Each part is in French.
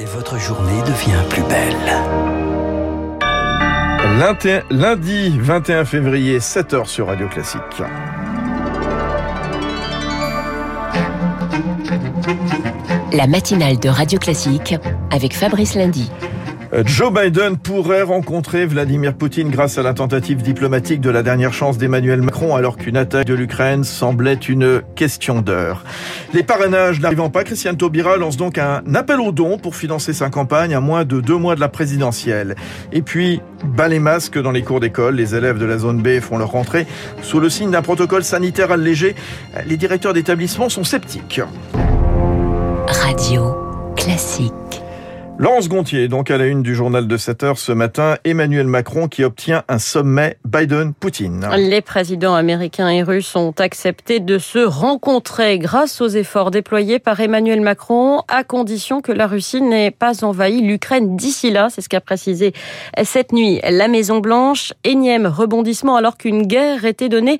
Et votre journée devient plus belle. Lundi 21 février, 7h sur Radio Classique. La matinale de Radio Classique avec Fabrice Lundy. Euh, Joe Biden pourrait rencontrer Vladimir Poutine grâce à la tentative diplomatique de la dernière chance d'Emmanuel Macron alors qu'une attaque de l'Ukraine semblait une question d'heure. Les parrainages n'arrivant pas, Christiane Taubira lance donc un appel aux dons pour financer sa campagne à moins de deux mois de la présidentielle. Et puis, bas les masques dans les cours d'école, les élèves de la zone B font leur rentrée sous le signe d'un protocole sanitaire allégé. Les directeurs d'établissement sont sceptiques. Radio Classique. Laurence Gontier, donc à la une du journal de 7 heures ce matin, Emmanuel Macron qui obtient un sommet Biden-Poutine. Les présidents américains et russes ont accepté de se rencontrer grâce aux efforts déployés par Emmanuel Macron, à condition que la Russie n'ait pas envahi l'Ukraine d'ici là. C'est ce qu'a précisé cette nuit la Maison-Blanche. Énième rebondissement alors qu'une guerre était donnée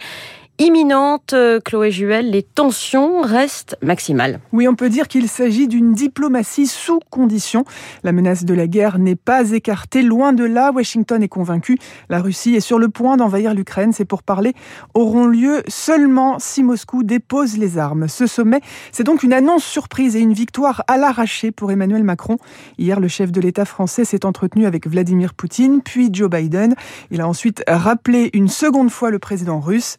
imminente, euh, Chloé Juel, les tensions restent maximales. Oui, on peut dire qu'il s'agit d'une diplomatie sous condition. La menace de la guerre n'est pas écartée, loin de là. Washington est convaincu. La Russie est sur le point d'envahir l'Ukraine. Ces pourparlers auront lieu seulement si Moscou dépose les armes. Ce sommet, c'est donc une annonce surprise et une victoire à l'arraché pour Emmanuel Macron. Hier, le chef de l'État français s'est entretenu avec Vladimir Poutine, puis Joe Biden. Il a ensuite rappelé une seconde fois le président russe.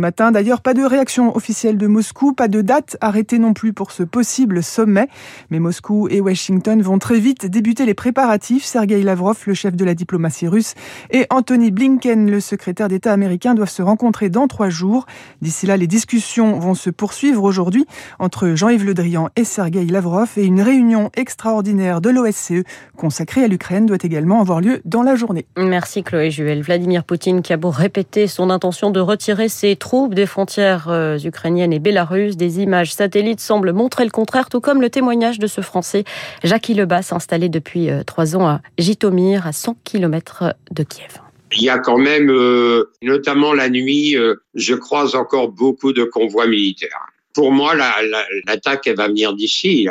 Matin. D'ailleurs, pas de réaction officielle de Moscou, pas de date arrêtée non plus pour ce possible sommet. Mais Moscou et Washington vont très vite débuter les préparatifs. Sergei Lavrov, le chef de la diplomatie russe, et Anthony Blinken, le secrétaire d'État américain, doivent se rencontrer dans trois jours. D'ici là, les discussions vont se poursuivre aujourd'hui entre Jean-Yves Le Drian et Sergei Lavrov et une réunion extraordinaire de l'OSCE consacrée à l'Ukraine doit également avoir lieu dans la journée. Merci Chloé Juel. Vladimir Poutine qui a beau répéter son intention de retirer ses troupes troupes des frontières euh, ukrainiennes et belarusses. Des images satellites semblent montrer le contraire, tout comme le témoignage de ce Français, Jackie Lebas, installé depuis euh, trois ans à Jitomir, à 100 km de Kiev. Il y a quand même, euh, notamment la nuit, je croise encore beaucoup de convois militaires. Pour moi, l'attaque, elle va venir d'ici.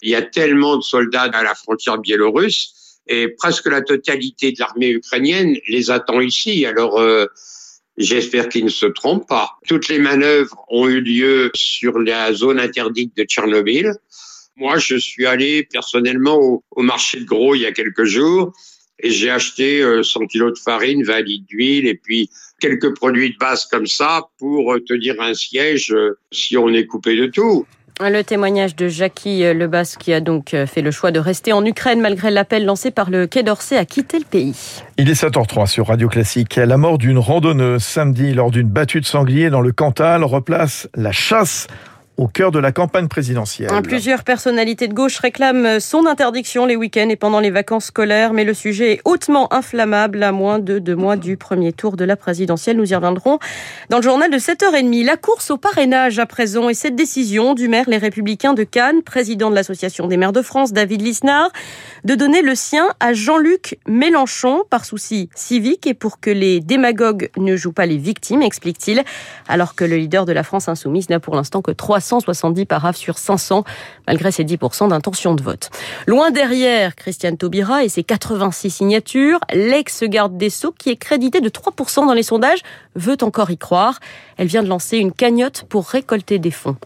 Il y a tellement de soldats à la frontière biélorusse et presque la totalité de l'armée ukrainienne les attend ici. Alors, J'espère qu'il ne se trompe pas. Toutes les manœuvres ont eu lieu sur la zone interdite de Tchernobyl. Moi, je suis allé personnellement au, marché de gros il y a quelques jours et j'ai acheté 100 euh, kilos de farine, 20 litres d'huile et puis quelques produits de base comme ça pour tenir un siège euh, si on est coupé de tout. Le témoignage de Jackie euh, Lebas qui a donc euh, fait le choix de rester en Ukraine malgré l'appel lancé par le Quai d'Orsay à quitter le pays. Il est 7h03 sur Radio Classique. La mort d'une randonneuse samedi lors d'une battue de sanglier dans le Cantal replace la chasse au cœur de la campagne présidentielle. Plusieurs personnalités de gauche réclament son interdiction les week-ends et pendant les vacances scolaires, mais le sujet est hautement inflammable à moins de deux mois du premier tour de la présidentielle. Nous y reviendrons dans le journal de 7h30. La course au parrainage à présent et cette décision du maire Les Républicains de Cannes, président de l'Association des maires de France, David Lisnard, de donner le sien à Jean-Luc Mélenchon par souci civique et pour que les démagogues ne jouent pas les victimes, explique-t-il, alors que le leader de la France insoumise n'a pour l'instant que 370 paraphes sur 500, malgré ses 10% d'intention de vote. Loin derrière Christiane Taubira et ses 86 signatures, l'ex-garde des Sceaux, qui est crédité de 3% dans les sondages, veut encore y croire. Elle vient de lancer une cagnotte pour récolter des fonds.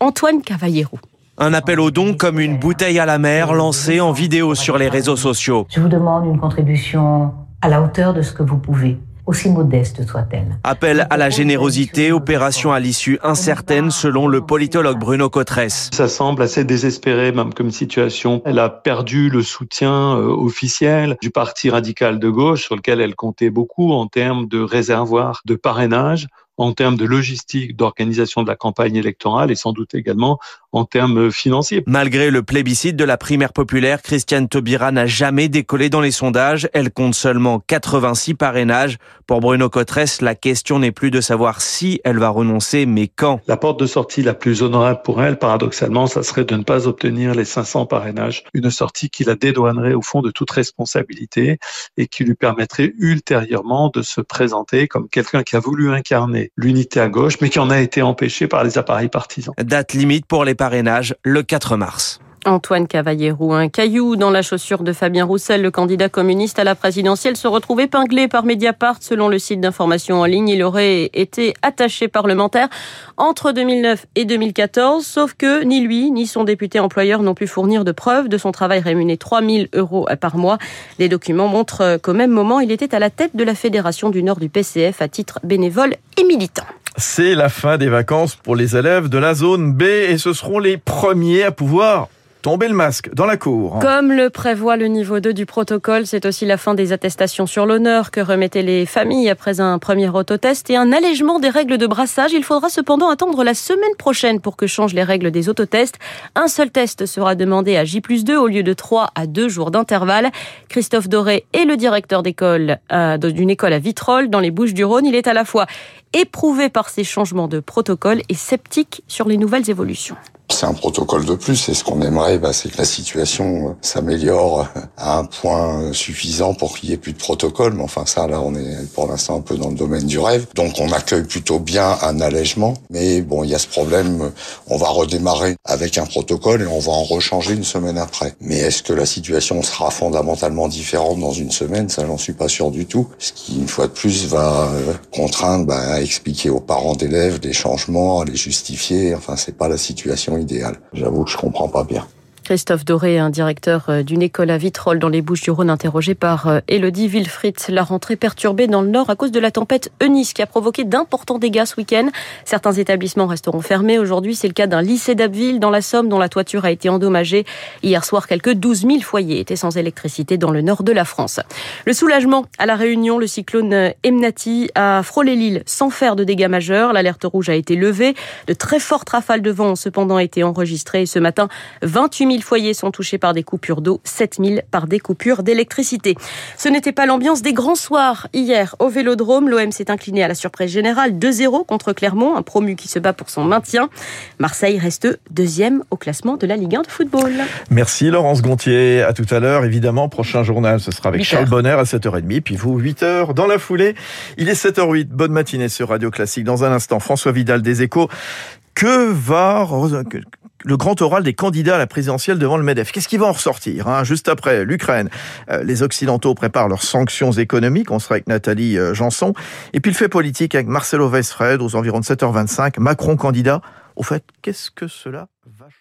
Antoine Cavallero. Un appel aux dons comme une bouteille à la mer lancé en vidéo sur les réseaux sociaux. Je vous demande une contribution à la hauteur de ce que vous pouvez aussi modeste soit-elle. Appel à la générosité, opération à l'issue incertaine selon le politologue Bruno Cotresse. Ça semble assez désespéré même comme situation. Elle a perdu le soutien euh, officiel du parti radical de gauche sur lequel elle comptait beaucoup en termes de réservoir de parrainage en termes de logistique, d'organisation de la campagne électorale et sans doute également en termes financiers. Malgré le plébiscite de la primaire populaire, Christiane Taubira n'a jamais décollé dans les sondages. Elle compte seulement 86 parrainages. Pour Bruno Cotresse, la question n'est plus de savoir si elle va renoncer, mais quand. La porte de sortie la plus honorable pour elle, paradoxalement, ça serait de ne pas obtenir les 500 parrainages. Une sortie qui la dédouanerait au fond de toute responsabilité et qui lui permettrait ultérieurement de se présenter comme quelqu'un qui a voulu incarner l'unité à gauche, mais qui en a été empêché par les appareils partisans. Date limite pour les parrainage le 4 mars. Antoine Cavallero, un caillou dans la chaussure de Fabien Roussel, le candidat communiste à la présidentielle, se retrouve épinglé par Mediapart. Selon le site d'information en ligne, il aurait été attaché parlementaire entre 2009 et 2014, sauf que ni lui ni son député employeur n'ont pu fournir de preuves de son travail rémunéré 3000 euros par mois. Les documents montrent qu'au même moment, il était à la tête de la Fédération du Nord du PCF à titre bénévole et militant. C'est la fin des vacances pour les élèves de la zone B et ce seront les premiers à pouvoir tomber le masque dans la cour. Comme le prévoit le niveau 2 du protocole, c'est aussi la fin des attestations sur l'honneur que remettaient les familles après un premier autotest et un allègement des règles de brassage. Il faudra cependant attendre la semaine prochaine pour que changent les règles des autotests. Un seul test sera demandé à J 2 au lieu de 3 à 2 jours d'intervalle. Christophe Doré est le directeur d'école euh, d'une école à Vitrolles dans les Bouches du Rhône. Il est à la fois éprouvé par ces changements de protocole et sceptique sur les nouvelles évolutions. C'est un protocole de plus et ce qu'on aimerait, bah, c'est que la situation euh, s'améliore à un point suffisant pour qu'il y ait plus de protocole. Mais enfin, ça, là, on est pour l'instant un peu dans le domaine du rêve. Donc, on accueille plutôt bien un allègement. Mais bon, il y a ce problème. On va redémarrer avec un protocole et on va en rechanger une semaine après. Mais est-ce que la situation sera fondamentalement différente dans une semaine? Ça, j'en suis pas sûr du tout. Ce qui, une fois de plus, va euh, contraindre bah, à expliquer aux parents d'élèves des changements, à les justifier. Enfin, c'est pas la situation idéal. J'avoue que je comprends pas bien. Christophe Doré, un directeur euh, d'une école à Vitrolles dans les Bouches-du-Rhône, interrogé par Elodie euh, Wilfried. La rentrée perturbée dans le nord à cause de la tempête Eunice qui a provoqué d'importants dégâts ce week-end. Certains établissements resteront fermés aujourd'hui. C'est le cas d'un lycée d'Abbeville dans la Somme dont la toiture a été endommagée. Hier soir, quelques 12 000 foyers étaient sans électricité dans le nord de la France. Le soulagement à la Réunion, le cyclone Emnati a frôlé l'île sans faire de dégâts majeurs. L'alerte rouge a été levée. De très fortes rafales de vent ont cependant été enregistrées. Ce matin, 28 000 foyers sont touchés par des coupures d'eau, 7000 par des coupures d'électricité. Ce n'était pas l'ambiance des grands soirs. Hier, au Vélodrome, l'OM s'est incliné à la surprise générale 2-0 contre Clermont, un promu qui se bat pour son maintien. Marseille reste deuxième au classement de la Ligue 1 de football. Merci Laurence Gontier. À tout à l'heure, évidemment. Prochain journal, ce sera avec Charles Bonner à 7h30. Puis vous, 8h dans la foulée. Il est 7h08. Bonne matinée sur Radio Classique. Dans un instant, François Vidal des Échos. Que va le grand oral des candidats à la présidentielle devant le MEDEF? Qu'est-ce qui va en ressortir hein Juste après, l'Ukraine? Euh, les Occidentaux préparent leurs sanctions économiques. On sera avec Nathalie euh, Janson. Et puis le fait politique avec Marcelo Weisfred aux environs de 7h25. Macron candidat. Au fait, qu'est-ce que cela va changer?